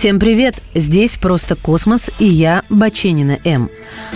Всем привет! Здесь «Просто космос» и я, Баченина М.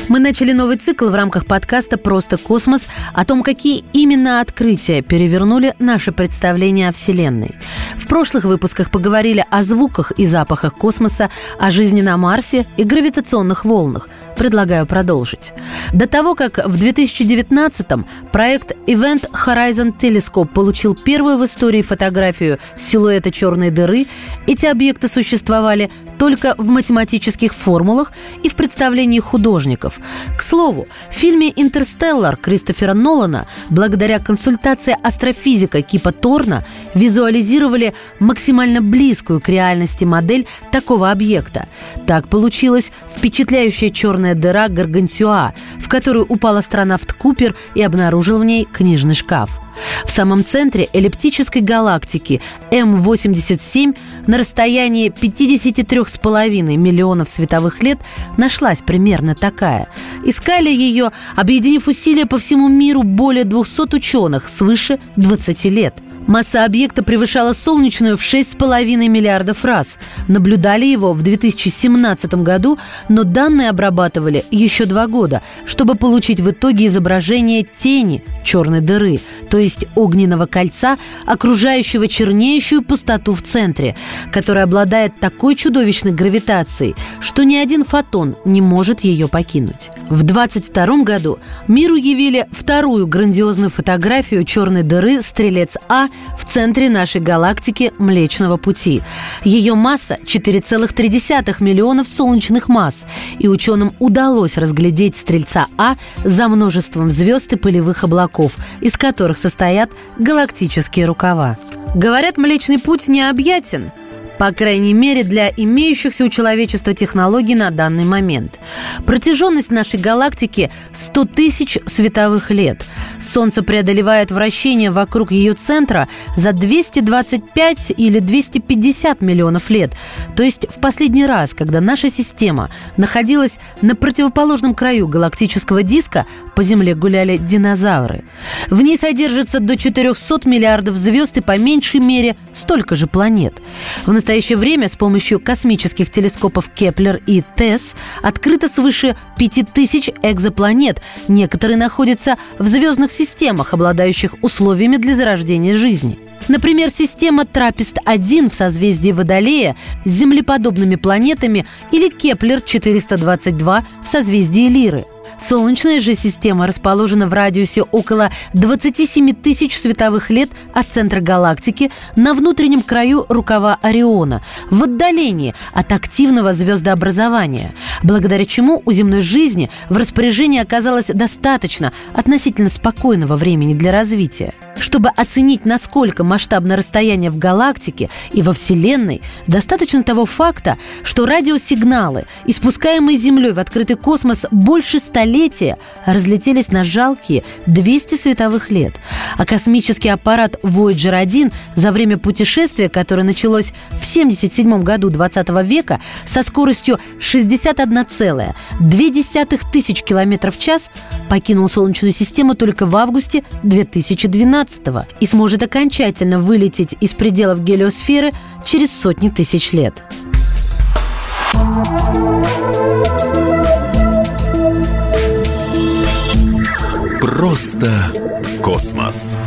Мы начали новый цикл в рамках подкаста «Просто космос» о том, какие именно открытия перевернули наше представление о Вселенной. В прошлых выпусках поговорили о звуках и запахах космоса, о жизни на Марсе и гравитационных волнах. Предлагаю продолжить. До того, как в 2019-м проект Event Horizon Telescope получил первую в истории фотографию силуэта черной дыры, эти объекты существовали только в математических формулах и в представлении художников. К слову, в фильме «Интерстеллар» Кристофера Нолана благодаря консультации астрофизика Кипа Торна визуализировали максимально близкую к реальности модель такого объекта. Так получилась впечатляющая черная дыра Гаргантюа, в которую упал астронавт Купер и обнаружил в ней книжный шкаф. В самом центре эллиптической галактики М87 на расстоянии 53,5 миллионов световых лет нашлась примерно такая. Искали ее, объединив усилия по всему миру более 200 ученых свыше 20 лет – Масса объекта превышала солнечную в 6,5 миллиардов раз. Наблюдали его в 2017 году, но данные обрабатывали еще два года, чтобы получить в итоге изображение тени черной дыры, то есть огненного кольца, окружающего чернеющую пустоту в центре, которая обладает такой чудовищной гравитацией, что ни один фотон не может ее покинуть. В 2022 году миру явили вторую грандиозную фотографию черной дыры «Стрелец-А» в центре нашей галактики Млечного Пути. Ее масса 4,3 миллионов солнечных масс, и ученым удалось разглядеть Стрельца А за множеством звезд и пылевых облаков, из которых состоят галактические рукава. Говорят, Млечный Путь необъятен – по крайней мере, для имеющихся у человечества технологий на данный момент. Протяженность нашей галактики 100 тысяч световых лет. Солнце преодолевает вращение вокруг ее центра за 225 или 250 миллионов лет. То есть в последний раз, когда наша система находилась на противоположном краю галактического диска, по Земле гуляли динозавры. В ней содержится до 400 миллиардов звезд и по меньшей мере столько же планет. В настоящее время с помощью космических телескопов Кеплер и TESS открыто свыше 5000 экзопланет. Некоторые находятся в звездных системах, обладающих условиями для зарождения жизни. Например, система TRAPPIST-1 в созвездии Водолея с землеподобными планетами или Кеплер-422 в созвездии Лиры – Солнечная же система расположена в радиусе около 27 тысяч световых лет от центра галактики на внутреннем краю рукава Ориона, в отдалении от активного звездообразования, благодаря чему у земной жизни в распоряжении оказалось достаточно относительно спокойного времени для развития. Чтобы оценить, насколько масштабно расстояние в галактике и во Вселенной, достаточно того факта, что радиосигналы, испускаемые Землей в открытый космос больше столетия, разлетелись на жалкие 200 световых лет. А космический аппарат Voyager 1 за время путешествия, которое началось в 77 году 20 века со скоростью 61,2 тысяч километров в час, покинул Солнечную систему только в августе 2012 2017 и сможет окончательно вылететь из пределов гелиосферы через сотни тысяч лет. Просто космос.